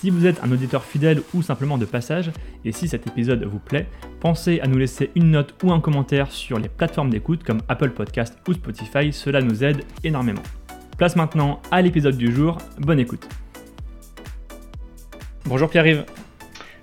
Si vous êtes un auditeur fidèle ou simplement de passage, et si cet épisode vous plaît, pensez à nous laisser une note ou un commentaire sur les plateformes d'écoute comme Apple Podcast ou Spotify, cela nous aide énormément. Place maintenant à l'épisode du jour, bonne écoute. Bonjour Pierre-Yves.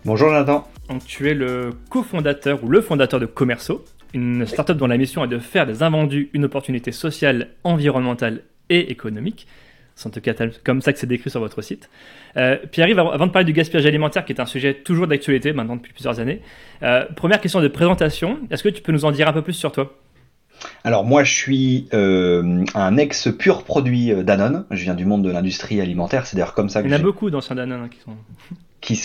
Bonjour Jonathan. Donc, tu es le cofondateur ou le fondateur de Commerceau, une startup dont la mission est de faire des invendus une opportunité sociale, environnementale et économique. C'est en tout cas comme ça que c'est décrit sur votre site. Euh, Pierre-Yves, avant de parler du gaspillage alimentaire, qui est un sujet toujours d'actualité maintenant depuis plusieurs années, euh, première question de présentation, est-ce que tu peux nous en dire un peu plus sur toi? Alors moi je suis euh, un ex pur produit Danone, je viens du monde de l'industrie alimentaire, c'est d'ailleurs comme ça que Il y en a beaucoup d'anciens Danone hein, qui sont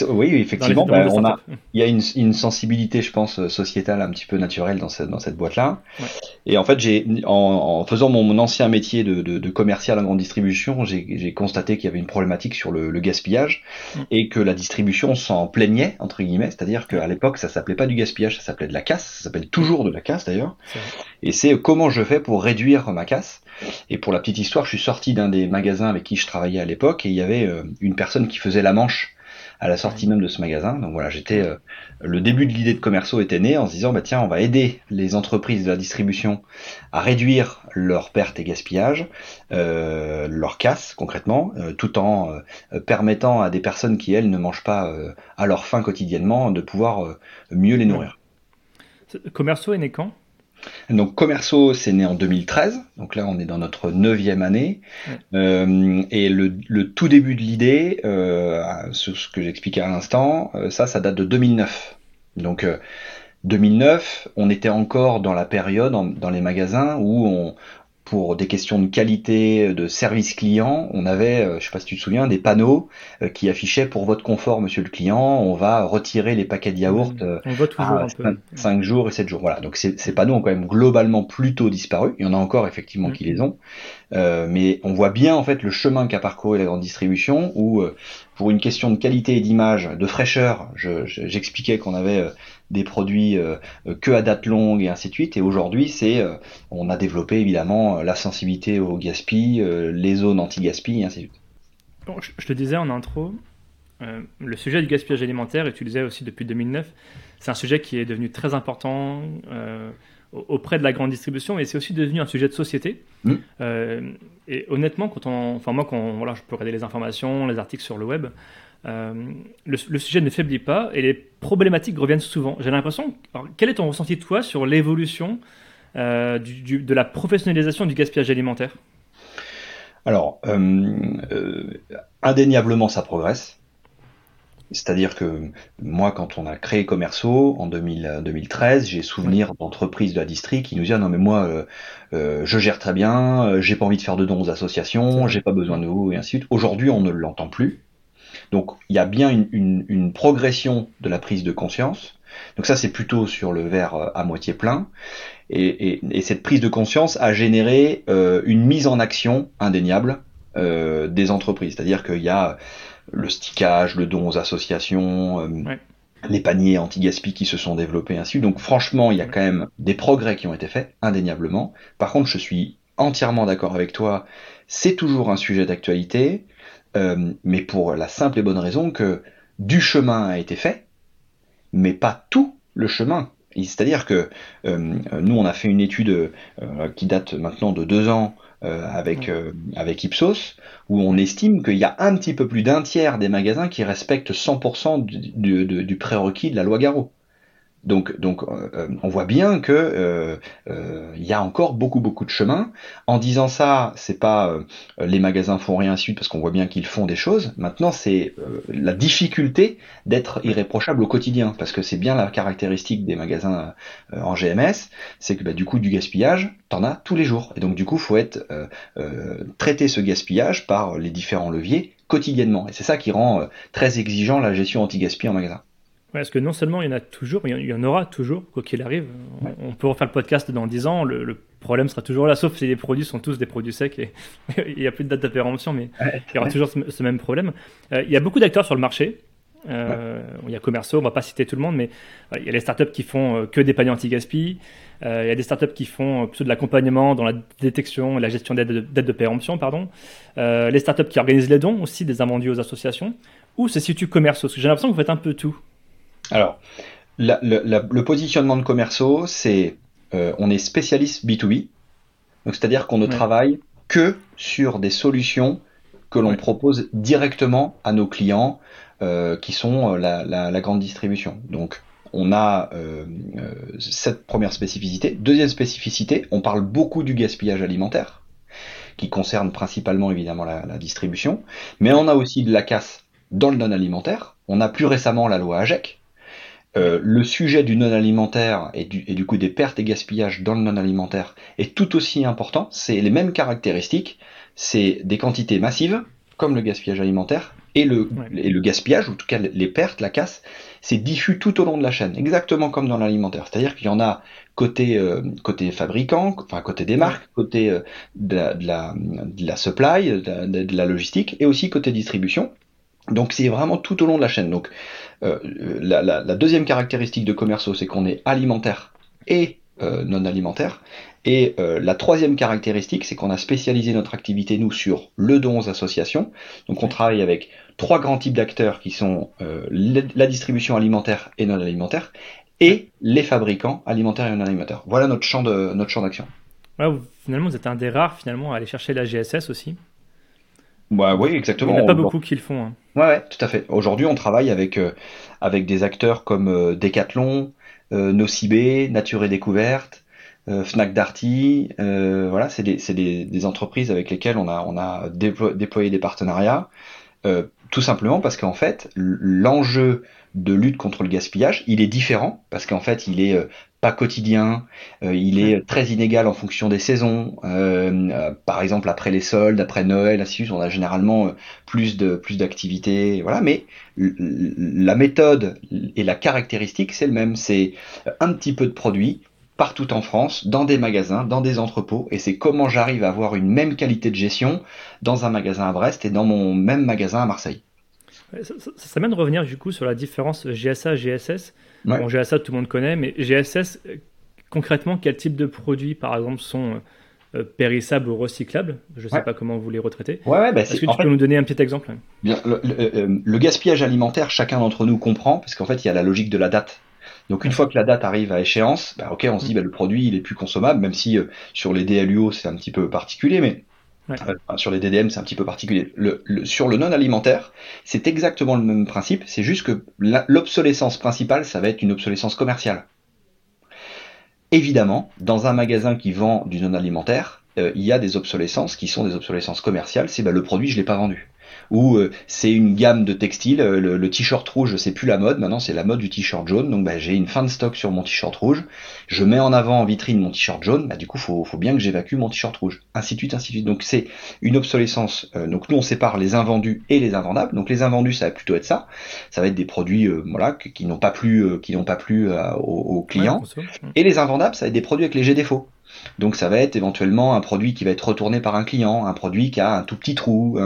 oui, effectivement, bah, on a, il y a une, une, sensibilité, je pense, sociétale un petit peu naturelle dans cette, dans cette boîte-là. Et en fait, j'ai, en, en, faisant mon, ancien métier de, de, de, commercial en grande distribution, j'ai constaté qu'il y avait une problématique sur le, le gaspillage mm. et que la distribution s'en plaignait entre guillemets, c'est-à-dire qu'à l'époque, ça s'appelait pas du gaspillage, ça s'appelait de la casse, ça s'appelle toujours de la casse d'ailleurs. Et c'est comment je fais pour réduire ma casse. Et pour la petite histoire, je suis sorti d'un des magasins avec qui je travaillais à l'époque et il y avait euh, une personne qui faisait la manche à la sortie même de ce magasin. Donc voilà, j'étais euh, le début de l'idée de Commerceau était né en se disant bah tiens, on va aider les entreprises de la distribution à réduire leurs pertes et gaspillages, euh, leurs casse concrètement, euh, tout en permettant à des personnes qui elles ne mangent pas à leur faim quotidiennement de pouvoir mieux les nourrir. Commerceau est né quand? Donc Commerceau, c'est né en 2013, donc là on est dans notre neuvième année, euh, et le, tout début de l'idée, euh, ce que j'expliquais à l'instant, euh, ça, ça date de 2009. Donc 2009, on était encore dans la période dans les magasins où on, pour des questions de qualité, de service client, on avait, euh, je sais pas si tu te souviens, des panneaux euh, qui affichaient pour votre confort, monsieur le client, on va retirer les paquets de yaourt euh, à 5, jours et 7 jours. Voilà, donc ces, panneaux ont quand même globalement plutôt disparu. Il y en a encore effectivement qui les ont, mais on voit bien en fait le chemin qu'a parcouru la grande distribution où pour une question de qualité et d'image, de fraîcheur, j'expliquais qu'on avait des produits euh, que à date longue et ainsi de suite. Et aujourd'hui, c'est euh, on a développé évidemment euh, la sensibilité au gaspille, les zones anti-gaspi et ainsi de suite. Bon, je te disais en intro, le sujet du gaspillage alimentaire, et tu le disais aussi depuis 2009, c'est un sujet qui est devenu très important auprès de la grande distribution, mais c'est aussi devenu un sujet de société. Mmh. et honnêtement, quand on, enfin moi, quand voilà, je peux regarder les informations, les articles sur le web, euh, le, sujet ne faiblit pas et les problématiques reviennent souvent. J'ai l'impression. Quel est ton ressenti toi sur l'évolution euh, de la professionnalisation du gaspillage alimentaire? Alors, euh, indéniablement, ça progresse. C'est-à-dire que moi, quand on a créé Commerceau en 2013, j'ai souvenir d'entreprises de la district qui nous disaient non mais moi, je gère très bien, j'ai pas envie de faire de dons aux associations, j'ai pas besoin de vous et ainsi de suite. Aujourd'hui, on ne l'entend plus. Donc il y a bien une, progression de la prise de conscience. Donc ça c'est plutôt sur le verre euh, à moitié plein. Et, cette prise de conscience a généré euh, une mise en action indéniable euh, des entreprises. C'est-à-dire qu'il y a le stickage, le don aux associations, les paniers anti-gaspi qui se sont développés ainsi. Donc franchement, il y a quand même des progrès qui ont été faits, indéniablement. Par contre, je suis entièrement d'accord avec toi, c'est toujours un sujet d'actualité. Euh, mais pour la simple et bonne raison que du chemin a été fait, mais pas tout le chemin. C'est-à-dire que euh, nous, on a fait une étude euh, qui date maintenant de deux ans avec, avec Ipsos, où on estime qu'il y a un petit peu plus d'un tiers des magasins qui respectent 100% du, du, du prérequis de la loi Garot. Donc, euh, euh, on voit bien que euh, il y a encore beaucoup beaucoup de chemin. En disant ça, c'est pas les magasins font rien suite parce qu'on voit bien qu'ils font des choses. Maintenant, c'est la difficulté d'être irréprochable au quotidien, parce que c'est bien la caractéristique des magasins en GMS, c'est que bah, du coup du gaspillage, t'en as tous les jours. Et donc du coup, faut être traiter ce gaspillage par les différents leviers quotidiennement. Et c'est ça qui rend très exigeant la gestion anti-gaspi en magasin. Parce que non seulement il y en a toujours, mais il y en aura toujours, quoi qu'il arrive. On, peut refaire le podcast dans 10 ans, le, problème sera toujours là, sauf si les produits sont tous des produits secs et il n'y a plus de date de péremption, mais il y aura toujours ce, même problème. Euh, il y a beaucoup d'acteurs sur le marché. Euh, il y a Commerceau, on va pas citer tout le monde, mais il y a les startups qui font que des paniers anti-gaspi. il y a des startups qui font plutôt de l'accompagnement dans la détection et la gestion d'aide de, de, péremption. Pardon. les startups qui organisent les dons aussi, des invendus aux associations. Où se situe Commerceau Parce que j'ai l'impression que vous faites un peu tout. Alors, le positionnement de Commerceau, c'est euh, on est spécialiste B2B, c'est-à-dire qu'on ne travaille que sur des solutions que l'on propose directement à nos clients, euh, qui sont euh, la, grande distribution. Donc, on a cette première spécificité. Deuxième spécificité, on parle beaucoup du gaspillage alimentaire, qui concerne principalement évidemment la, la distribution, mais on a aussi de la casse dans le non alimentaire. On a plus récemment la loi AGEC, euh, le sujet du non alimentaire et du, et du coup des pertes et gaspillages dans le non alimentaire est tout aussi important. C'est les mêmes caractéristiques. C'est des quantités massives, comme le gaspillage alimentaire, et le, et le gaspillage, ou en tout cas les pertes, la casse, c'est diffus tout au long de la chaîne, exactement comme dans l'alimentaire. C'est-à-dire qu'il y en a côté, euh, côté fabricant, enfin côté des marques, côté euh, de, la, de, la, de, la, supply, de, de la logistique, et aussi côté distribution. Donc c'est vraiment tout au long de la chaîne. Donc euh, la, deuxième caractéristique de Commerceau, c'est qu'on est alimentaire et euh, non alimentaire. Et euh, la troisième caractéristique, c'est qu'on a spécialisé notre activité, nous, sur le don aux associations. Donc on travaille avec trois grands types d'acteurs qui sont la distribution alimentaire et non alimentaire, et les fabricants alimentaires et non alimentaires. Voilà notre champ de notre champ d'action. finalement, vous êtes un des rares finalement à aller chercher la GSS aussi. Bah, oui, exactement. Il n'y en a pas beaucoup qui le font. Hein. Ouais, tout à fait. Aujourd'hui, on travaille avec, euh, avec des acteurs comme euh, Decathlon, euh, Nocibé, Nature et Découverte, euh, Fnac Darty. voilà, c'est des, des, des, entreprises avec lesquelles on a, on a déployé des partenariats. tout simplement parce qu'en fait, l'enjeu de lutte contre le gaspillage, il est différent parce qu'en fait, il est pas quotidien, euh, il est très inégal en fonction des saisons. Euh, euh, par exemple, après les soldes, après Noël, ainsi de suite, on a généralement plus de plus d'activités, voilà. Mais la méthode et la caractéristique, c'est le même. C'est un petit peu de produits partout en France, dans des magasins, dans des entrepôts, et c'est comment j'arrive à avoir une même qualité de gestion dans un magasin à Brest et dans mon même magasin à Marseille. Ça, ça, ça de revenir du coup sur la différence GSA GSS. Bon, GSA, tout le monde connaît, mais GSS, concrètement, quel type de produits, par exemple, sont euh, périssables ou recyclables? Je ne sais pas comment vous les retraitez. Ouais, bah, Est-ce que tu peux nous donner un petit exemple? Bien, le, euh, le, gaspillage alimentaire, chacun d'entre nous comprend, parce qu'en fait, il y a la logique de la date. Donc une fois que la date arrive à échéance, bah, ok, on se dit mm. bah, le produit il est plus consommable, même si euh, sur les DLUO c'est un petit peu particulier, mais sur les DDM, c'est un petit peu particulier. Sur le non alimentaire, c'est exactement le même principe, c'est juste que l'obsolescence principale, ça va être une obsolescence commerciale. Évidemment, dans un magasin qui vend du non alimentaire, euh, il y a des obsolescences qui sont des obsolescences commerciales, c'est bah, le produit je l'ai pas vendu ou euh, c'est une gamme de textiles, euh, le, t-shirt rouge c'est plus la mode, maintenant c'est la mode du t-shirt jaune, donc bah, j'ai une fin de stock sur mon t-shirt rouge, je mets en avant en vitrine mon t-shirt jaune, bah, du coup faut, faut bien que j'évacue mon t-shirt rouge, ainsi de suite, ainsi de suite. Donc c'est une obsolescence, euh, donc nous on sépare les invendus et les invendables, donc les invendus ça va plutôt être ça, ça va être des produits voilà, qui, n'ont pas plu, qui n'ont pas plu aux, clients, et les invendables ça va être des produits avec légers défauts. Donc ça va être éventuellement un produit qui va être retourné par un client, un produit qui a un tout petit trou,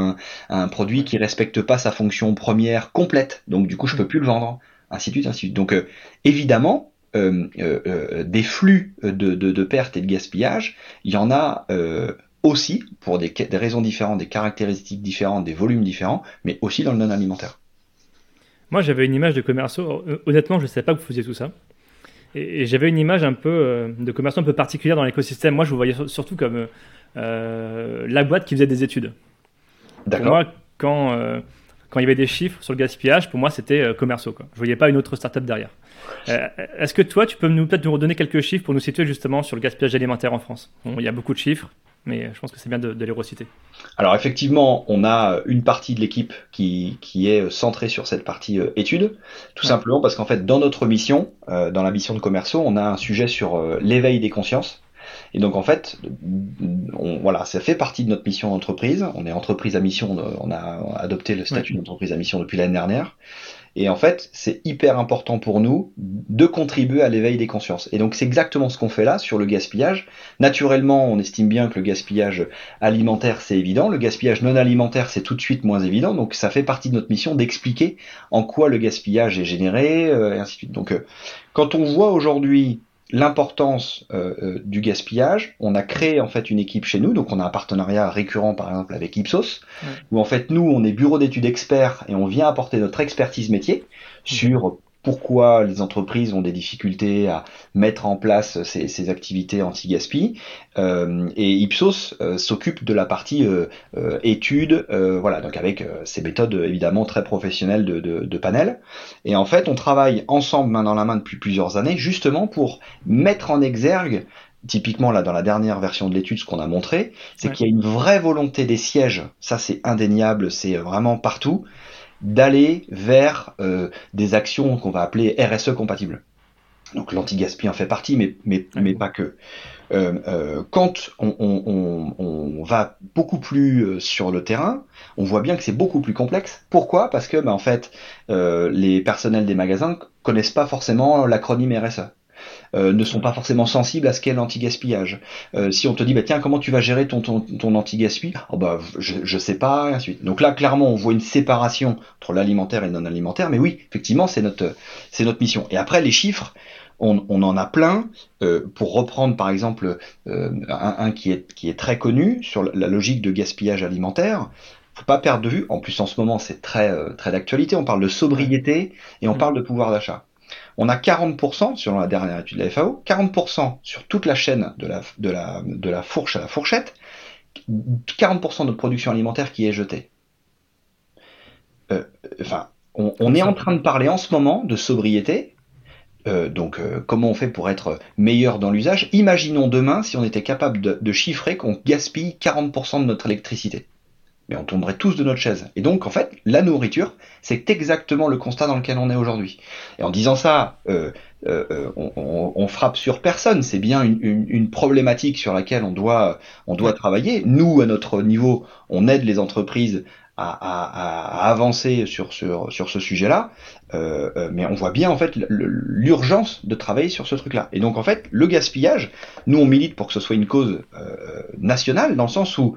un, produit qui respecte pas sa fonction première complète. Donc du coup je peux plus le vendre, ainsi de suite, ainsi de suite. Donc euh, évidemment euh, euh, des flux de, de, pertes et de gaspillage, il y en a aussi pour des, des, raisons différentes, des caractéristiques différentes, des volumes différents, mais aussi dans le non alimentaire. Moi j'avais une image de commerçant. Honnêtement je ne savais pas que vous faisiez tout ça. Et, j'avais une image un peu euh, de commerçant un peu particulière dans l'écosystème. Moi, je vous voyais surtout comme euh, la boîte qui faisait des études. D'accord. Moi, quand, euh, quand il y avait des chiffres sur le gaspillage, pour moi, c'était commerciaux. Quoi. Je voyais pas une autre startup derrière. Est-ce que toi, tu peux nous peut-être nous redonner quelques chiffres pour nous situer justement sur le gaspillage alimentaire en France? Il y a beaucoup de chiffres mais je pense que c'est bien de, les reciter. Alors effectivement, on a une partie de l'équipe qui, qui, est centrée sur cette partie euh, étude, tout simplement parce qu'en fait, dans notre mission, euh, dans la mission de Commerceau, on a un sujet sur euh, l'éveil des consciences. Et donc en fait, on, voilà, ça fait partie de notre mission d'entreprise. On est entreprise à mission, on a adopté le statut d'entreprise à mission depuis l'année dernière. Et en fait, c'est hyper important pour nous de contribuer à l'éveil des consciences. Et donc c'est exactement ce qu'on fait là sur le gaspillage. Naturellement, on estime bien que le gaspillage alimentaire, c'est évident. Le gaspillage non alimentaire, c'est tout de suite moins évident. Donc ça fait partie de notre mission d'expliquer en quoi le gaspillage est généré, euh, et ainsi de suite. Donc euh, quand on voit aujourd'hui l'importance euh, euh, du gaspillage. On a créé en fait une équipe chez nous, donc on a un partenariat récurrent par exemple avec Ipsos, où en fait nous on est bureau d'études experts et on vient apporter notre expertise métier sur pourquoi les entreprises ont des difficultés à mettre en place ces, ces activités anti-gaspi. Euh, et Ipsos euh, s'occupe de la partie euh, euh études, euh, voilà, donc avec ces méthodes évidemment très professionnelles de, de, de, panel. Et en fait, on travaille ensemble main dans la main depuis plusieurs années, justement pour mettre en exergue typiquement là dans la dernière version de l'étude, ce qu'on a montré, c'est ouais. qu'il y a une vraie volonté des sièges, ça c'est indéniable, c'est vraiment partout, d'aller vers euh, des actions qu'on va appeler RSE compatibles. Donc l'anti-gaspi en fait partie, mais, mais, mais pas que. Euh, euh, quand on, on, on, va beaucoup plus sur le terrain, on voit bien que c'est beaucoup plus complexe. Pourquoi? Parce que bah, en fait, les personnels des magasins connaissent pas forcément l'acronyme RSE euh, ne sont pas forcément sensibles à ce qu'est l'anti-gaspillage. Euh, si on te dit, bah, tiens, comment tu vas gérer ton, ton, ton anti-gaspi? Oh, bah, je, je sais pas, et ainsi de suite. Donc là, clairement, on voit une séparation entre l'alimentaire et le non-alimentaire, mais oui, effectivement, c'est notre, c'est notre mission. Et après, les chiffres, on, on, en a plein. Euh, pour reprendre par exemple euh, un, un, qui, est, qui est très connu sur la logique de gaspillage alimentaire, faut pas perdre de vue. En plus, en ce moment, c'est très euh, très d'actualité. On parle de sobriété et on parle de pouvoir d'achat on a 40%, selon la dernière étude de la FAO, 40% sur toute la chaîne de la, fourche à la fourchette, 40% de production alimentaire qui est jetée. Euh, enfin, on, est en train de parler en ce moment de sobriété. Euh, donc, euh, comment on fait pour être meilleur dans l'usage? Imaginons demain si on était capable de, de chiffrer qu'on gaspille 40% de notre électricité mais on tomberait tous de notre chaise. Et donc, en fait, la nourriture, c'est exactement le constat dans lequel on est aujourd'hui. Et en disant ça, euh, euh, on, on, on, frappe sur personne. C'est bien une, une, une, problématique sur laquelle on doit, on doit travailler. Nous, à notre niveau, on aide les entreprises à, à, à avancer sur, sur, sur ce sujet-là, euh, euh mais on voit bien en fait l'urgence de travailler sur ce truc-là. Et donc en fait, le gaspillage, nous on milite pour que ce soit une cause euh, nationale, dans le sens où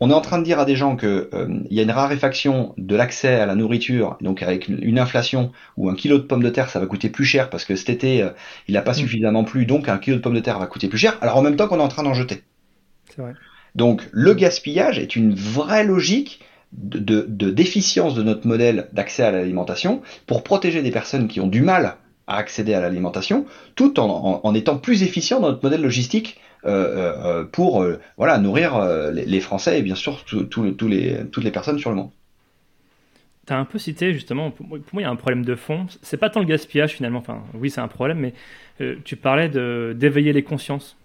on est en train de dire à des gens que euh, il y a une raréfaction de l'accès à la nourriture, donc avec une inflation où un kilo de pommes de terre ça va coûter plus cher parce que cet été euh, il n'a pas mmh. suffisamment plu, donc un kilo de pommes de terre va coûter plus cher. Alors en même temps qu'on est en train d'en jeter. Vrai. Donc le gaspillage est une vraie logique de, de, de déficience de notre modèle d'accès à l'alimentation pour protéger des personnes qui ont du mal à accéder à l'alimentation, tout en, en, en, étant plus efficient dans notre modèle logistique pour euh, voilà nourrir les, Français et bien sûr tous les, toutes les personnes sur le monde. Tu as un peu cité justement, pour moi il y a un problème de fond, c'est pas tant le gaspillage finalement, enfin oui c'est un problème, mais euh, tu parlais d'éveiller les consciences.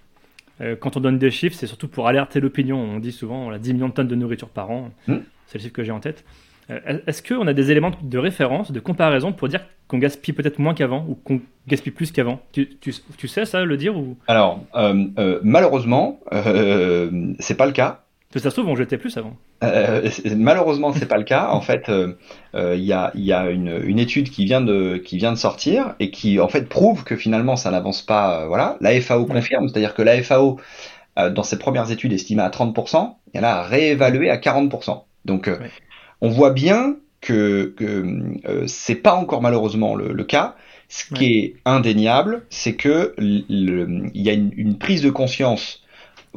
Euh, quand on donne des chiffres, c'est surtout pour alerter l'opinion. On dit souvent on a 10 millions de tonnes de nourriture par an, mmh. c'est le chiffre que j'ai en tête. Euh, est-ce qu'on a des éléments de référence, de comparaison pour dire qu'on gaspille peut-être moins qu'avant ou qu'on gaspille plus qu'avant? Tu, tu, tu, sais ça, le dire ou... Alors, euh, euh, malheureusement, euh, c'est pas le cas. Que ça se trouve, on jetait plus avant. Malheureusement, c'est pas le cas. En fait, il y a, y a une, une, étude qui vient de qui vient de sortir et qui en fait prouve que finalement ça n'avance pas. voilà, la FAO confirme, c'est-à-dire que la FAO dans ses premières études estimait à 30%, elle a réévalué à 40%. Donc ouais on voit bien que, que euh, c'est pas encore malheureusement le, le cas. Ce qui est indéniable, c'est que il y a une, une, prise de conscience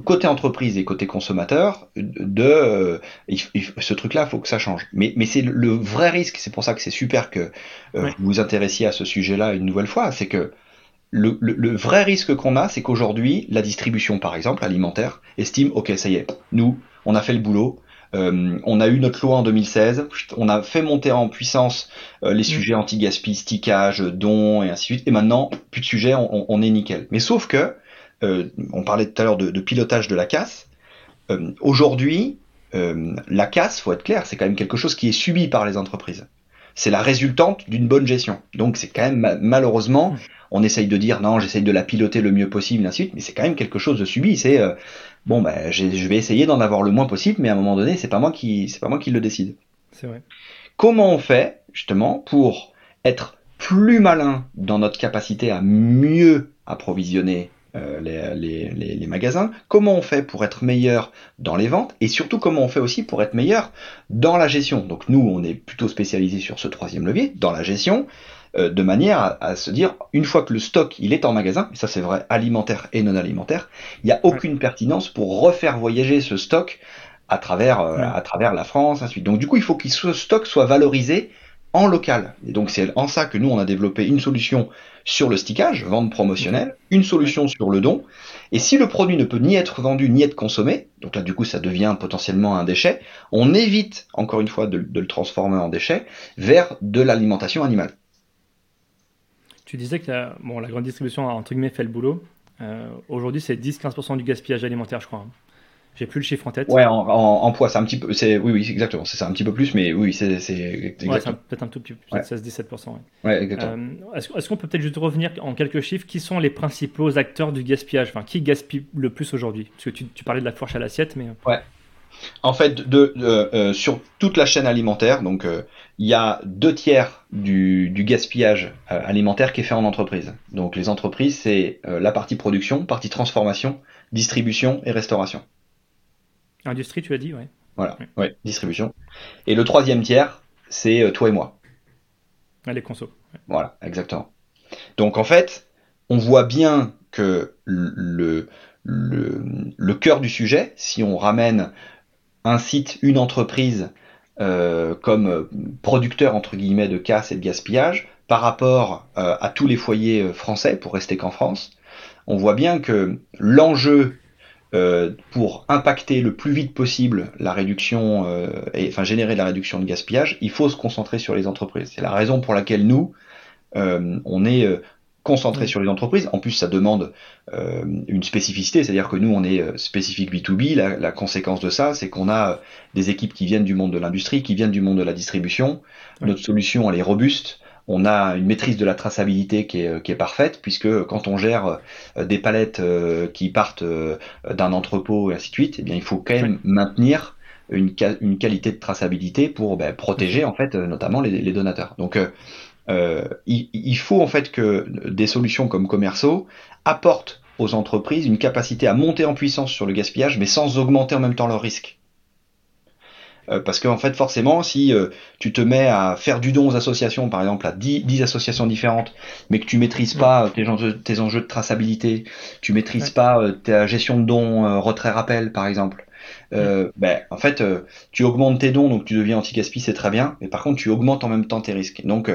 côté entreprise et côté consommateur de euh, il, il, ce truc-là, faut que ça change. Mais, mais c'est le vrai risque. C'est pour ça que c'est super que euh, ouais. vous vous intéressiez à ce sujet-là une nouvelle fois. C'est que le, le, le, vrai risque qu'on a, c'est qu'aujourd'hui, la distribution, par exemple, alimentaire, estime, ok, ça y est, nous, on a fait le boulot, euh, on a eu notre loi en 2016, on a fait monter en puissance euh, les mmh. sujets anti-gaspi, stickage, dons et ainsi de suite, et maintenant, plus de sujets, on, on est nickel. Mais sauf que, euh, on parlait tout à l'heure de, de, pilotage de la casse, aujourd'hui, la casse, faut être clair, c'est quand même quelque chose qui est subi par les entreprises. C'est la résultante d'une bonne gestion. Donc c'est quand même malheureusement, mmh. on essaye de dire non, j'essaye de la piloter le mieux possible, ainsi de suite, mais c'est quand même quelque chose de subi. C'est bon, ben, je vais essayer d'en avoir le moins possible, mais à un moment donné, c'est pas moi qui, c'est pas moi qui le décide. C'est vrai. Comment on fait justement pour être plus malin dans notre capacité à mieux approvisionner euh, les, les, les, magasins, comment on fait pour être meilleur dans les ventes? Et surtout comment on fait aussi pour être meilleur dans la gestion? Donc nous, on est plutôt spécialisé sur ce troisième levier, dans la gestion, euh, de manière à, se dire, une fois que le stock il est en magasin, et ça c'est vrai alimentaire et non alimentaire, il n'y a aucune pertinence pour refaire voyager ce stock à travers, euh, à travers la France, ainsi de suite. Donc du coup, il faut que ce stock soit valorisé en local. Et donc c'est en ça que nous, on a développé une solution sur le stickage, vente promotionnelle, une solution sur le don. Et si le produit ne peut ni être vendu ni être consommé, donc là du coup ça devient potentiellement un déchet, on évite encore une fois de, le transformer en déchet vers de l'alimentation animale. Tu disais que la, bon, la grande distribution a entre guillemets fait le boulot. Euh, aujourd'hui c'est 10-15% du gaspillage alimentaire je crois. Hein. J'ai plus le chiffre en tête. Ouais, en, poids, c'est un petit peu, c'est, oui, oui, exactement, c'est un petit peu plus, mais oui, c'est, ouais, peut-être un tout petit peu, 16-17%. Ouais. ouais, exactement. Euh, est-ce, qu'on peut peut-être juste revenir en quelques chiffres? Qui sont les principaux acteurs du gaspillage? Enfin, qui gaspille le plus aujourd'hui? Parce que tu, tu, parlais de la fourche à l'assiette, mais. Ouais. En fait, de, euh, sur toute la chaîne alimentaire, donc euh, il y a deux tiers du, du gaspillage alimentaire qui est fait en entreprise. Donc les entreprises, c'est la partie production, partie transformation, distribution et restauration. Industrie, tu as dit, ouais. Voilà, ouais. distribution. Et le troisième tiers, c'est euh, toi et moi. les consos. Voilà, exactement. Donc en fait, on voit bien que le, le, le cœur du sujet, si on ramène un site, une entreprise euh, comme producteur entre guillemets de casse et de gaspillage par rapport euh, à tous les foyers français, pour rester qu'en France, on voit bien que l'enjeu euh, pour impacter le plus vite possible la réduction, euh, et enfin générer la réduction de gaspillage, il faut se concentrer sur les entreprises. C'est la raison pour laquelle nous, euh, on est concentré sur les entreprises. En plus, ça demande une spécificité, c'est-à-dire que nous, on est spécifique B2B. La, la conséquence de ça, c'est qu'on a des équipes qui viennent du monde de l'industrie, qui viennent du monde de la distribution. Notre solution, elle est robuste on a une maîtrise de la traçabilité qui est, qui est parfaite, puisque quand on gère euh, des palettes euh, qui partent euh, d'un entrepôt et ainsi de suite, eh bien, il faut quand même maintenir une, une, qualité de traçabilité pour ben, protéger en fait notamment les, les donateurs. Donc euh, il, il, faut en fait que des solutions comme Commerceau apportent aux entreprises une capacité à monter en puissance sur le gaspillage, mais sans augmenter en même temps leur risque. Euh, parce qu'en en fait, forcément, si euh, tu te mets à faire du don aux associations, par exemple, à 10, associations différentes, mais que tu maîtrises pas tes enjeux, tes enjeux de traçabilité, tu maîtrises pas ta gestion de dons, retrait-rappel, par exemple, ben, en fait, tu augmentes tes dons, donc tu deviens anti-gaspi, c'est très bien, mais par contre, tu augmentes en même temps tes risques. Donc,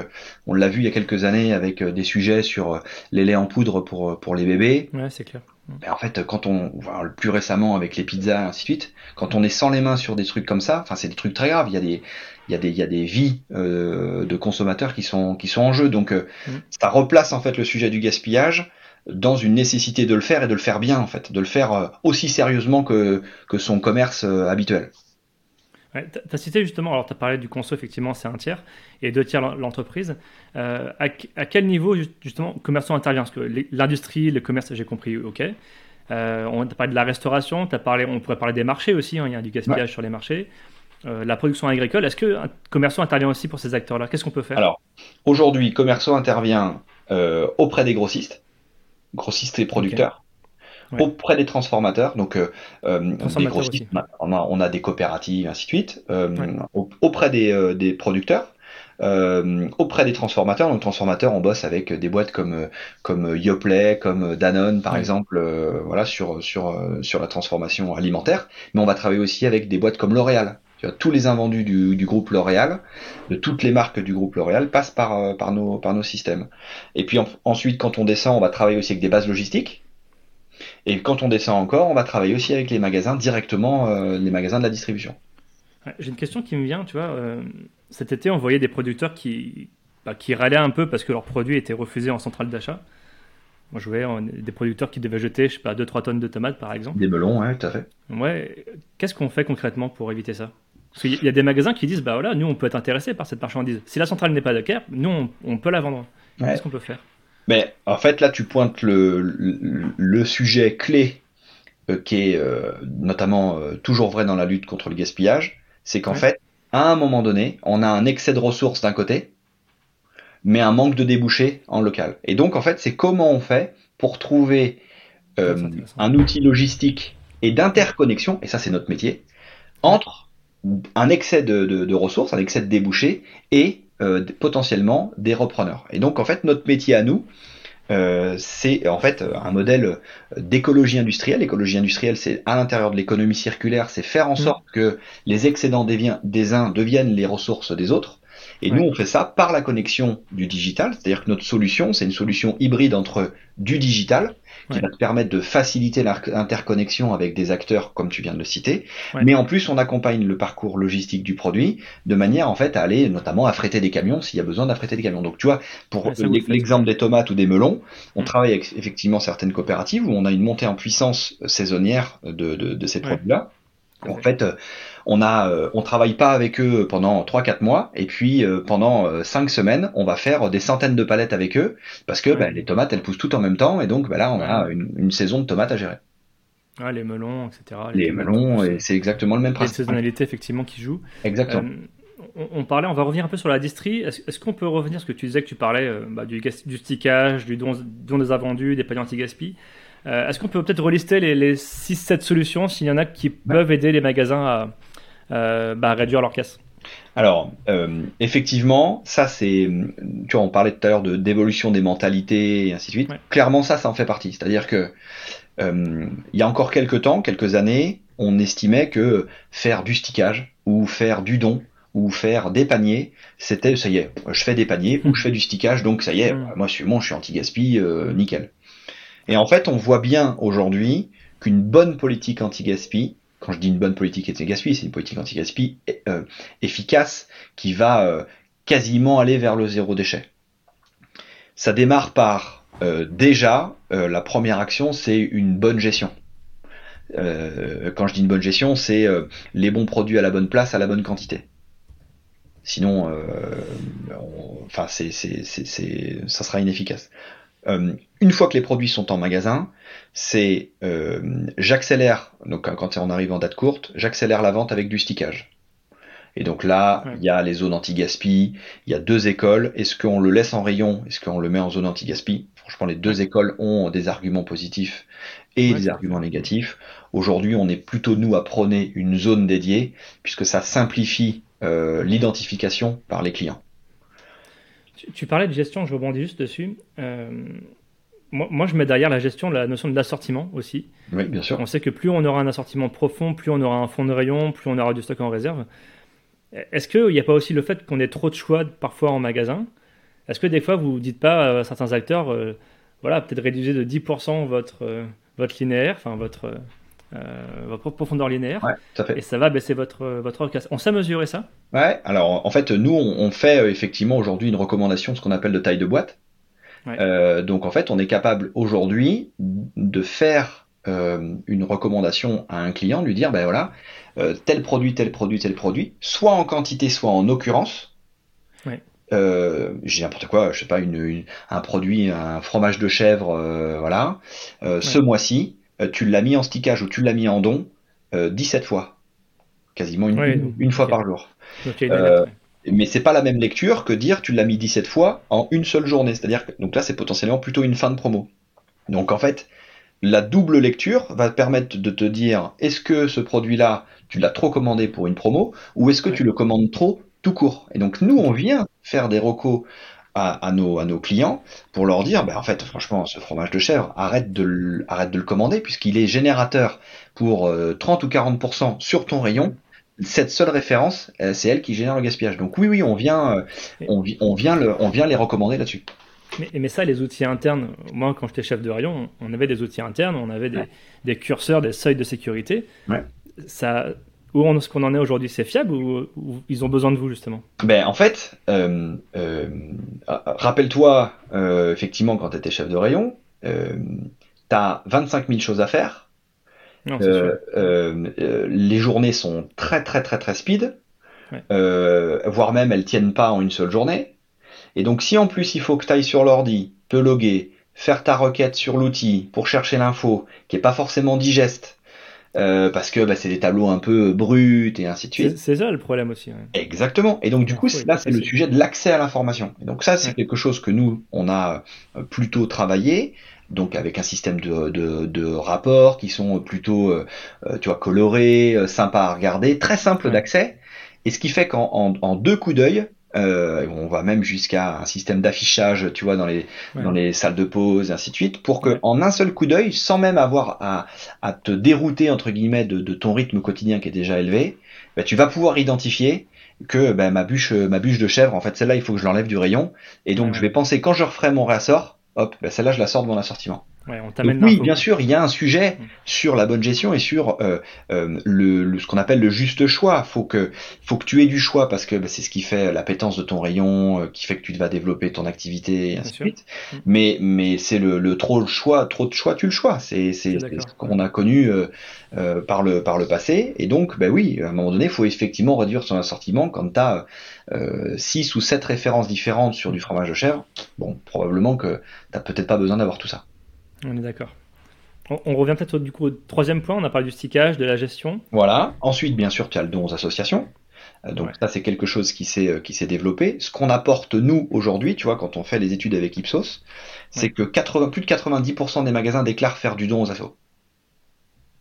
on l'a vu il y a quelques années avec des sujets sur les laits en poudre pour, pour les bébés. Ouais, c'est clair. Ben, en fait, quand on, le plus récemment avec les pizzas et ainsi de suite, quand on est sans les mains sur des trucs comme ça, enfin, c'est des trucs très graves. Il y a des, il y a des, il y a des vies euh, de consommateurs qui sont, qui sont en jeu. Donc, euh, mmh. ça replace en fait le sujet du gaspillage dans une nécessité de le faire et de le faire bien en fait, de le faire euh, aussi sérieusement que, que son commerce habituel. Ouais, tu as cité justement, alors tu as parlé du conso, effectivement, c'est un tiers, et deux tiers l'entreprise. Euh, à, quel niveau, justement, commerçant intervient? Parce que l'industrie, le commerce, j'ai compris, ok. Euh, on a parlé de la restauration, as parlé, on pourrait parler des marchés aussi, hein, il y a du gaspillage sur les marchés. Euh, la production agricole, est-ce que un commerçant intervient aussi pour ces acteurs-là? Qu'est-ce qu'on peut faire? Alors, aujourd'hui, commerçant intervient auprès des grossistes, grossistes et producteurs auprès des transformateurs, donc euh, euh des grossistes, on, a, on, a, des coopératives, ainsi de suite, euh, auprès des, des producteurs. auprès des transformateurs, donc transformateurs, on bosse avec des boîtes comme comme Yoplait, comme Danone par exemple, voilà sur sur sur la transformation alimentaire. Mais on va travailler aussi avec des boîtes comme L'Oréal. Tu vois, tous les invendus du, du groupe L'Oréal, de toutes les marques du groupe L'Oréal passent par par nos par nos systèmes. Et puis ensuite, quand on descend, on va travailler aussi avec des bases logistiques. Et quand on descend encore, on va travailler aussi avec les magasins directement, euh, les magasins de la distribution. J'ai une question qui me vient, tu vois. Euh, cet été, on voyait des producteurs qui, bah, qui râlaient un peu parce que leurs produits étaient refusés en centrale d'achat. Moi, je voyais des producteurs qui devaient jeter, je sais pas, 2-3 tonnes de tomates, par exemple. Des melons, ouais, tout à fait. Ouais. Qu'est-ce qu'on fait concrètement pour éviter ça? Parce qu'il y a des magasins qui disent, bah voilà, nous, on peut être intéressé par cette marchandise. Si la centrale n'est pas d'accord, nous, on, on, peut la vendre. Qu'est-ce qu'on peut faire? Mais en fait, là, tu pointes le, le, sujet clé euh, qui est euh, notamment euh, toujours vrai dans la lutte contre le gaspillage, c'est qu'en fait, à un moment donné, on a un excès de ressources d'un côté, mais un manque de débouchés en local. Et donc, en fait, c'est comment on fait pour trouver un outil logistique et d'interconnexion, et ça c'est notre métier, entre un excès de, ressources, un excès de débouchés et euh, potentiellement des repreneurs. Et donc, en fait, notre métier à nous, euh, c'est en fait un modèle d'écologie industrielle. L'écologie industrielle, c'est à l'intérieur de l'économie circulaire, c'est faire en mmh. sorte que les excédents des, uns deviennent les ressources des autres. Et nous, on fait ça par la connexion du digital, c'est-à-dire que notre solution, c'est une solution hybride entre du digital, qui va te permettre de faciliter l'interconnexion avec des acteurs comme tu viens de le citer. Mais en plus, on accompagne le parcours logistique du produit de manière en fait à aller notamment affréter des camions s'il y a besoin d'affréter des camions. Donc tu vois, pour l'exemple des tomates ou des melons, on mm. travaille avec effectivement certaines coopératives où on a une montée en puissance saisonnière de, de, de ces produits-là. En fait, on a, euh, on travaille pas avec eux pendant 3-4 mois, et puis euh, pendant 5 euh, semaines, on va faire des centaines de palettes avec eux, parce que ben, les tomates, elles poussent toutes en même temps, et donc ben, là, on a une, saison de tomates à gérer. les melons, etc. Les, melons, et c'est exactement le même principe. Les saisonnalités, effectivement, qui jouent. Exactement. on, parlait, on va revenir un peu sur la distrie. Est-ce qu'on peut revenir, ce que tu disais que tu parlais bah, du, du stickage, du don, des invendus, des paniers anti-gaspi Est-ce qu'on peut peut-être relister les, les 6-7 solutions s'il y en a qui peuvent aider les magasins à, euh, bah, réduire leur caisse alors, euh, effectivement, ça c'est, tu vois, on parlait tout à l'heure de d'évolution des mentalités et ainsi de suite. Clairement, ça, ça en fait partie. C'est-à-dire que euh, il y a encore quelques temps, quelques années, on estimait que faire du stickage ou faire du don ou faire des paniers, c'était ça y est, je fais des paniers ou je fais du stickage, donc ça y est, moi je suis bon, je suis anti-gaspi, nickel. Et en fait, on voit bien aujourd'hui qu'une bonne politique anti-gaspi, quand je dis une bonne politique anti-gaspi, c'est une politique anti-gaspi euh, efficace qui va euh, quasiment aller vers le zéro déchet. Ça démarre par euh, déjà la première action, c'est une bonne gestion. quand je dis une bonne gestion, c'est les bons produits à la bonne place, à la bonne quantité. Sinon, enfin, ça sera inefficace. Une fois que les produits sont en magasin, c'est euh, j'accélère, donc quand on arrive en date courte, j'accélère la vente avec du stickage. Et donc là, il y a les zones anti-gaspi, il y a deux écoles. Est-ce qu'on le laisse en rayon? Est-ce qu'on le met en zone anti-gaspi? Franchement, les deux écoles ont des arguments positifs et des arguments négatifs. Aujourd'hui, on est plutôt nous à prôner une zone dédiée, puisque ça simplifie euh, l'identification par les clients. Tu, parlais de gestion, je rebondis juste dessus. Euh, moi, je mets derrière la gestion la notion de l'assortiment aussi. Oui, bien sûr. On sait que plus on aura un assortiment profond, plus on aura un fond de rayon, plus on aura du stock en réserve. Est-ce qu'il n'y a pas aussi le fait qu'on ait trop de choix parfois en magasin? Est-ce que des fois vous ne dites pas à certains acteurs, euh, voilà, peut-être réduisez de 10% votre, euh, votre linéaire, enfin votre, euh, votre profondeur linéaire, ouais, tout à fait. et ça va baisser votre, votre casse. On sait mesurer ça? Ouais, alors en fait, nous, on, fait effectivement aujourd'hui une recommandation, ce qu'on appelle de taille de boîte. Euh, donc en fait, on est capable aujourd'hui de faire euh, une recommandation à un client, lui dire ben voilà, euh, tel produit, tel produit, tel produit, soit en quantité, soit en occurrence. J'ai n'importe quoi, je sais pas, une, un produit, un fromage de chèvre, voilà. Ce mois-ci, tu l'as mis en stickage ou tu l'as mis en don 17 fois, quasiment une, une, fois par jour. Mais c'est pas la même lecture que dire tu l'as mis 17 fois en une seule journée. C'est-à-dire que donc là c'est potentiellement plutôt une fin de promo. Donc en fait, la double lecture va te permettre de te dire est-ce que ce produit-là tu l'as trop commandé pour une promo ou est-ce que tu le commandes trop tout court? Et donc nous on vient faire des recos à, nos, à nos clients pour leur dire bah, en fait franchement ce fromage de chèvre arrête de le, arrête de le commander puisqu'il est générateur pour 30 euh, ou 40% sur ton rayon cette seule référence, euh, c'est elle qui génère le gaspillage. Donc oui, oui, on vient, euh, on, on, vient, le, on vient les recommander là-dessus. Mais, mais, ça, les outils internes, moi quand j'étais chef de rayon, on avait des outils internes, on avait des, des curseurs, des seuils de sécurité. Ouais. Ça, où on, ce qu'on en est aujourd'hui, c'est fiable ou, ils ont besoin de vous justement? Ben en fait, euh, euh, rappelle-toi effectivement quand tu étais chef de rayon, tu as 25 000 choses à faire. Euh, euh, euh, les journées sont très très très très speed, voire même elles tiennent pas en une seule journée. Et donc si en plus il faut que tu ailles sur l'ordi, te loguer, faire ta requête sur l'outil pour chercher l'info, qui est pas forcément digeste, parce que bah, c'est des tableaux un peu bruts et ainsi de suite. C'est ça le problème aussi. Exactement. Et donc du coup, là, c'est le sujet de l'accès à l'information. Et donc ça, c'est quelque chose que nous, on a plutôt travaillé donc avec un système de, de, de rapports qui sont plutôt, euh, tu vois, colorés, euh, sympas à regarder, très simple d'accès. Et ce qui fait qu'en en, en deux coups d'œil, euh, on va même jusqu'à un système d'affichage, tu vois, dans les dans les salles de pause, et ainsi de suite, pour que en un seul coup d'œil, sans même avoir à, à te dérouter entre guillemets de, de, ton rythme quotidien qui est déjà élevé, bah, tu vas pouvoir identifier que bah, ma bûche ma bûche de chèvre, en fait, celle-là, il faut que je l'enlève du rayon, et donc je vais penser quand je referai mon réassort, hop, ben celle-là je la sors de mon assortiment. Ouais, oui, bien sûr, il y a un sujet mm. sur la bonne gestion et sur euh, euh, le, ce qu'on appelle le juste choix. Faut que, faut que tu aies du choix parce que bah, c'est ce qui fait l'appétence de ton rayon, euh, qui fait que tu vas développer ton activité, et ainsi de suite. Mm. Mais, mais c'est le, le, trop de choix, trop de choix, tu le choix. C'est, c'est, ce qu'on a connu par le par le passé. Et donc, ben oui, à un moment donné, il faut effectivement réduire son assortiment quand tu as 6 ou 7 références différentes sur du fromage de chèvre. Bon, probablement que t'as peut-être pas besoin d'avoir tout ça. On est d'accord. On, revient peut-être du coup au troisième point, on a parlé du stickage, de la gestion. Voilà. Ensuite, bien sûr, tu as le don aux associations. Euh, donc ça, c'est quelque chose qui s'est euh, qui s'est développé. Ce qu'on apporte nous aujourd'hui, tu vois, quand on fait les études avec Ipsos, c'est que 80, plus de 90% des magasins déclarent faire du don aux assos.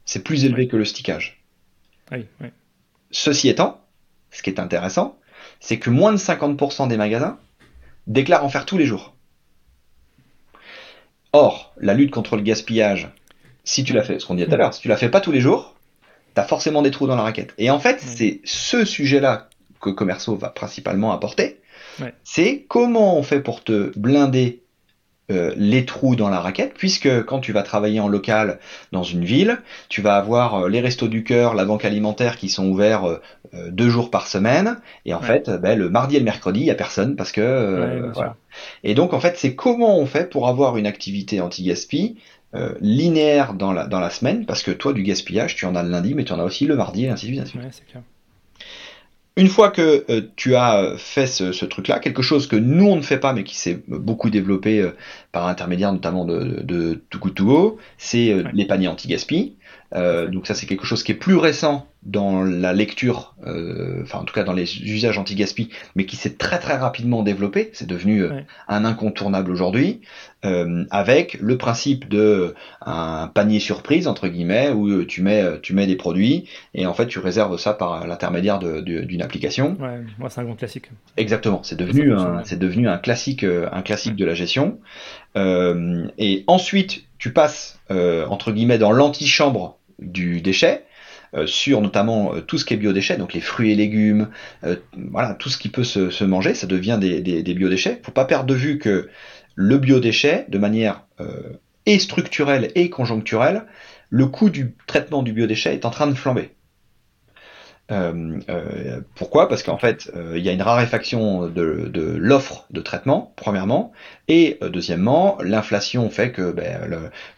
C'est plus élevé que le stickage. Oui, Ceci étant, ce qui est intéressant, c'est que moins de 50% des magasins déclarent en faire tous les jours. Or, la lutte contre le gaspillage, si tu l'as fait, ce qu'on dit tout à l'heure, si tu la fais pas tous les jours, tu as forcément des trous dans la raquette. Et en fait, c'est ce sujet-là que Commerceau va principalement apporter. C'est comment on fait pour te blinder euh, les trous dans la raquette, puisque quand tu vas travailler en local dans une ville, tu vas avoir euh, les restos du cœur, la banque alimentaire qui sont ouverts euh, deux jours par semaine, et en fait, ben, le mardi et le mercredi, il y a personne parce que voilà. Et donc en fait, c'est comment on fait pour avoir une activité anti-gaspi linéaire dans la dans la semaine, parce que toi du gaspillage, tu en as le lundi, mais tu en as aussi le mardi, et ainsi de suite. Ouais, c'est clair. Une fois que euh, tu as fait ce, truc-là, quelque chose que nous on ne fait pas mais qui s'est beaucoup développé euh, par intermédiaire notamment de, de, de c'est euh, les paniers anti-gaspi. donc ça c'est quelque chose qui est plus récent dans la lecture, euh, enfin en tout cas dans les usages anti-gaspi, mais qui s'est très très rapidement développé, c'est devenu euh, un incontournable aujourd'hui, euh, avec le principe de un panier surprise entre guillemets où tu mets tu mets des produits et en fait tu réserves ça par l'intermédiaire d'une application. Ouais, moi c'est un grand classique. Exactement, c'est devenu un c'est devenu un classique un classique de la gestion. et ensuite tu passes entre guillemets dans l'antichambre du déchet euh, sur notamment euh, tout ce qui est biodéchets, donc les fruits et légumes, euh, voilà, tout ce qui peut se, manger, ça devient des, des, des biodéchets. Faut pas perdre de vue que le biodéchet, de manière et structurelle et conjoncturelle, le coût du traitement du biodéchet est en train de flamber. Euh, euh, pourquoi? Parce qu'en fait, euh, il y a une raréfaction de, de l'offre de traitement, premièrement, et deuxièmement, l'inflation fait que ben,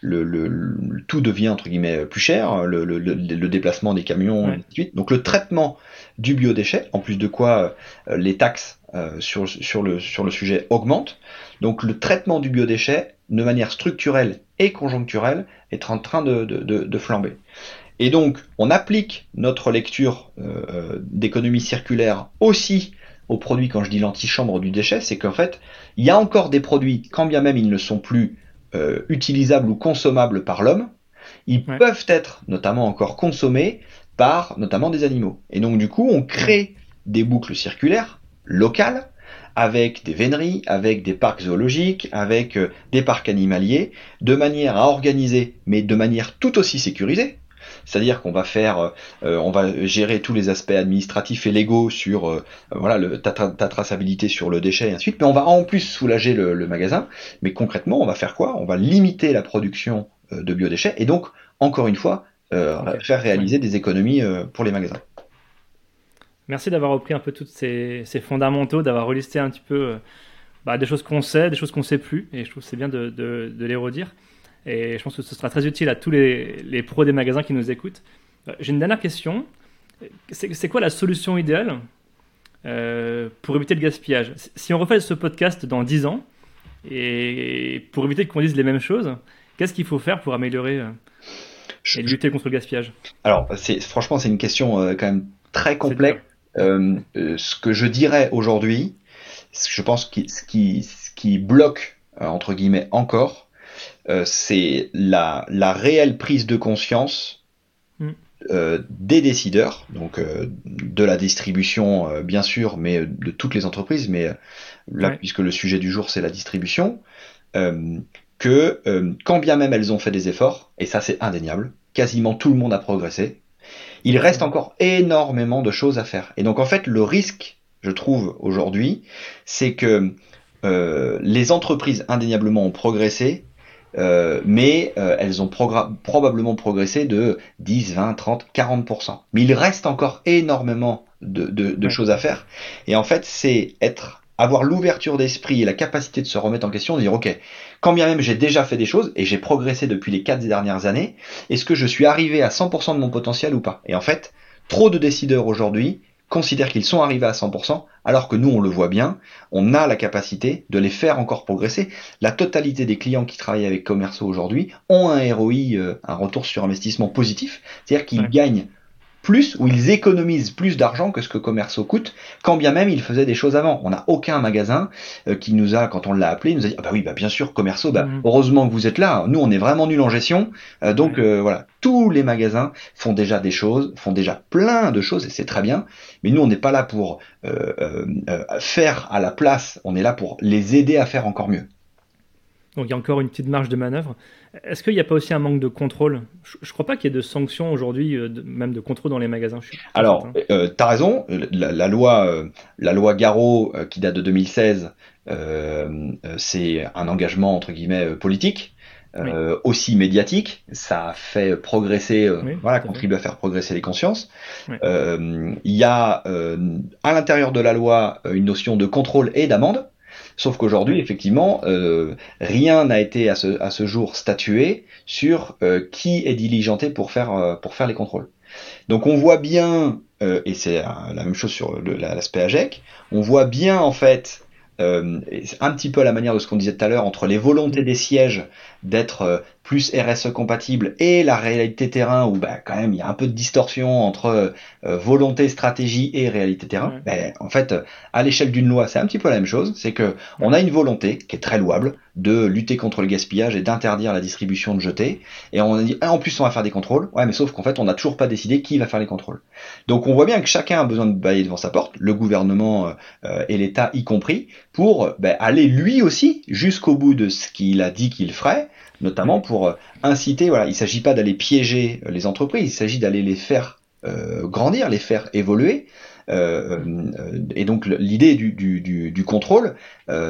le, le, tout devient entre guillemets plus cher, le, le déplacement des camions, et ainsi de suite. Donc le traitement du biodéchet, en plus de quoi les taxes sur, sur, le, sur le sujet augmentent. Donc le traitement du biodéchet, de manière structurelle et conjoncturelle, est en train de, de, de flamber. Et donc, on applique notre lecture euh, euh, d'économie circulaire aussi aux produits, quand je dis l'antichambre du déchet, c'est qu'en fait, il y a encore des produits, quand bien même ils ne sont plus euh, utilisables ou consommables par l'homme, ils peuvent être notamment encore consommés par notamment des animaux. Et donc du coup, on crée des boucles circulaires locales avec des véneries, avec des parcs zoologiques, avec des parcs animaliers, de manière à organiser, mais de manière tout aussi sécurisée, c'est-à-dire qu'on va faire, euh, euh, on va gérer tous les aspects administratifs et légaux sur euh, voilà le, ta, traçabilité sur le déchet et ainsi de suite, mais on va en plus soulager le, magasin. Mais concrètement, on va faire quoi? On va limiter la production de biodéchets et donc, encore une fois, faire réaliser des économies pour les magasins. Merci d'avoir repris un peu tous ces, fondamentaux, d'avoir relisté un petit peu bah, des choses qu'on sait, des choses qu'on sait plus, et je trouve que c'est bien de, de, de les redire. Et je pense que ce sera très utile à tous les, pros des magasins qui nous écoutent. Euh, j'ai une dernière question. C'est quoi la solution idéale euh, pour éviter le gaspillage? Si on refait ce podcast dans 10 ans, et pour éviter qu'on dise les mêmes choses, qu'est-ce qu'il faut faire pour améliorer euh et lutter contre le gaspillage? Alors, franchement, c'est une question quand même très complexe. ce que je dirais aujourd'hui, je pense que ce qui, ce qui bloque, entre guillemets, encore, c'est la, la réelle prise de conscience euh, des décideurs, donc euh, de la distribution euh, bien sûr, mais de toutes les entreprises, mais là puisque le sujet du jour c'est la distribution, que quand bien même elles ont fait des efforts, et ça c'est indéniable, quasiment tout le monde a progressé, il reste encore énormément de choses à faire. Et donc en fait le risque, je trouve aujourd'hui, c'est que les entreprises indéniablement ont progressé, euh, mais euh, elles ont probablement progressé de 10, 20, 30, 40%. Mais il reste encore énormément de, de, de choses à faire. Et en fait, c'est être, avoir l'ouverture d'esprit et la capacité de se remettre en question, de dire, OK, quand bien même j'ai déjà fait des choses et j'ai progressé depuis les quatre dernières années, est-ce que je suis arrivé à 100% de mon potentiel ou pas? Et en fait, trop de décideurs aujourd'hui considèrent qu'ils sont arrivés à 100%, alors que nous, on le voit bien, on a la capacité de les faire encore progresser. La totalité des clients qui travaillent avec Commerceau aujourd'hui ont un ROI, euh, un retour sur investissement positif, c'est-à-dire qu'ils gagnent plus ou ils économisent plus d'argent que ce que Commerceau coûte, quand bien même ils faisaient des choses avant. On n'a aucun magasin euh, qui nous a, quand on l'a appelé, nous a dit ah bah oui bah bien sûr Commerceau, bah mhm. heureusement que vous êtes là. Nous on est vraiment nul en gestion, euh, donc euh, voilà. Tous les magasins font déjà des choses, font déjà plein de choses et c'est très bien. Mais nous on n'est pas là pour faire à la place, on est là pour les aider à faire encore mieux. Donc il y a encore une petite marge de manœuvre. Est-ce qu'il n'y a pas aussi un manque de contrôle? Je ne crois pas qu'il y ait de sanctions aujourd'hui, euh, même de contrôle dans les magasins. Alors, euh, tu as raison, la, loi, euh, la loi Garot, qui date de 2016, c'est un engagement, entre guillemets, politique. aussi médiatique, ça a fait progresser, voilà, contribue à faire progresser les consciences. Il y a à l'intérieur de la loi une notion de contrôle et d'amende. Sauf qu'aujourd'hui, effectivement, euh, rien n'a été à ce, jour statué sur euh, qui est diligenté pour faire, euh, pour faire les contrôles. Donc on voit bien, et c'est la même chose sur l'aspect AGEC, on voit bien en fait un petit peu à la manière de ce qu'on disait tout à l'heure, entre les volontés des sièges d'être plus RSE compatible et la réalité terrain où bah, quand même il y a un peu de distorsion entre euh, volonté, stratégie et réalité terrain. Ben, en fait, à l'échelle d'une loi, c'est un petit peu la même chose. C'est que on a une volonté qui est très louable de lutter contre le gaspillage et d'interdire la distribution de jetés. Et on a dit ah, en plus on va faire des contrôles. Ouais, mais sauf qu'en fait on n'a toujours pas décidé qui va faire les contrôles. Donc on voit bien que chacun a besoin de bailler devant sa porte, le gouvernement euh, et l'État y compris, pour ben, aller lui aussi jusqu'au bout de ce qu'il a dit qu'il ferait notamment pour euh, inciter, voilà, il ne s'agit pas d'aller piéger euh, les entreprises, il s'agit d'aller les faire euh, grandir, les faire évoluer. et donc l'idée du, contrôle,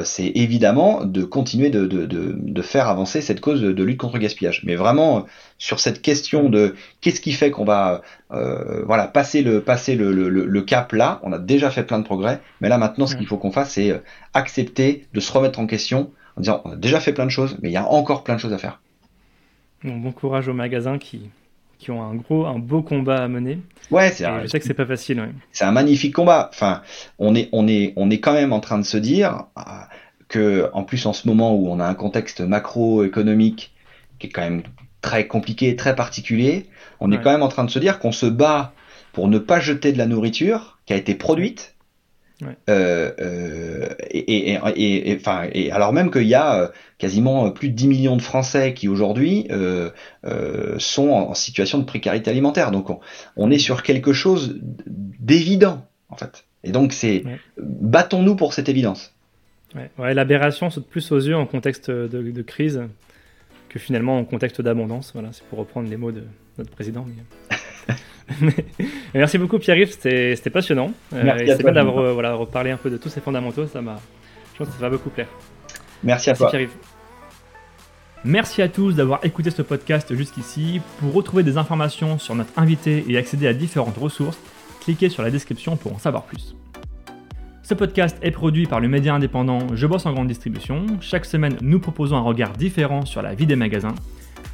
c'est évidemment de continuer de, faire avancer cette cause de, lutte contre le gaspillage. Mais vraiment sur cette question de qu'est-ce qui fait qu'on va voilà passer le passer le, cap là, on a déjà fait plein de progrès, mais là maintenant ce qu'il faut qu'on fasse, c'est accepter de se remettre en question en disant on a déjà fait plein de choses, mais il y a encore plein de choses à faire. bon courage aux magasins qui, qui ont un gros, un beau combat à mener. Ouais, c'est. Je sais que c'est pas facile. C'est un magnifique combat. Enfin, on est, on est, on est quand même en train de se dire ah, que, en plus, en ce moment où on a un contexte macroéconomique qui est quand même très compliqué, très particulier, on est quand même en train de se dire qu'on se bat pour ne pas jeter de la nourriture qui a été produite euh, euh, et, et, enfin, et, alors même qu'il y a euh, quasiment plus de 10 millions de Français qui aujourd'hui sont en, situation de précarité alimentaire. Donc on, est sur quelque chose d'évident en fait. Et donc c'est battons-nous pour cette évidence. Ouais, l'aberration saute plus aux yeux en contexte de, crise que finalement en contexte d'abondance. Voilà, c'est pour reprendre les mots de notre président. Merci beaucoup Pierre-Yves, c'était passionnant. Euh, c'est bien d'avoir euh, voilà, reparlé un peu de tous ces fondamentaux, ça m'a, je pense que ça va beaucoup plaire. Merci à toi. Pierre-Yves. Merci à tous d'avoir écouté ce podcast jusqu'ici. Pour retrouver des informations sur notre invité et accéder à différentes ressources, cliquez sur la description pour en savoir plus. Ce podcast est produit par le média indépendant Je bosse en grande distribution. Chaque semaine, nous proposons un regard différent sur la vie des magasins,